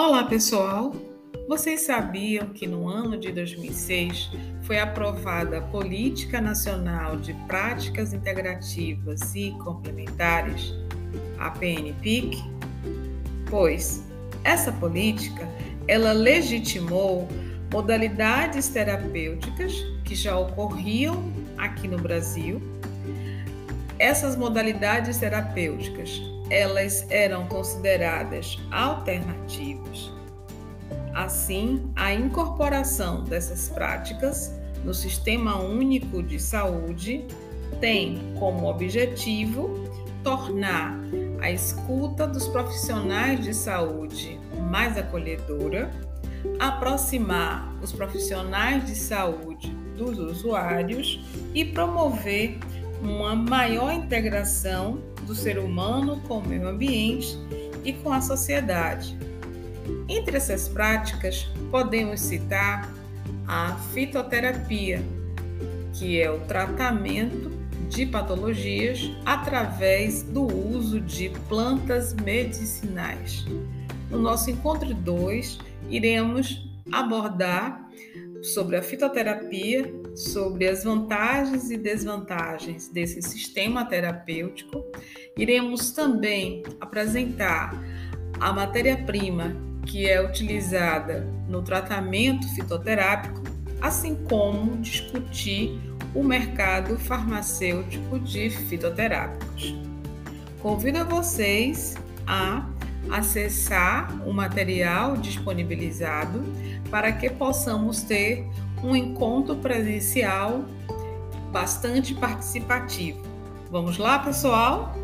Olá, pessoal! Vocês sabiam que no ano de 2006 foi aprovada a Política Nacional de Práticas Integrativas e Complementares, a PNPIC? Pois essa política, ela legitimou modalidades terapêuticas que já ocorriam aqui no Brasil. Essas modalidades terapêuticas, elas eram consideradas alternativas. Assim, a incorporação dessas práticas no Sistema Único de Saúde tem como objetivo tornar a escuta dos profissionais de saúde mais acolhedora, aproximar os profissionais de saúde dos usuários e promover uma maior integração do ser humano com o meio ambiente e com a sociedade entre essas práticas, podemos citar a fitoterapia, que é o tratamento de patologias através do uso de plantas medicinais. No nosso encontro 2, iremos abordar sobre a fitoterapia, sobre as vantagens e desvantagens desse sistema terapêutico. Iremos também apresentar a matéria-prima que é utilizada no tratamento fitoterápico, assim como discutir o mercado farmacêutico de fitoterápicos. Convido a vocês a acessar o material disponibilizado para que possamos ter um encontro presencial bastante participativo. Vamos lá, pessoal?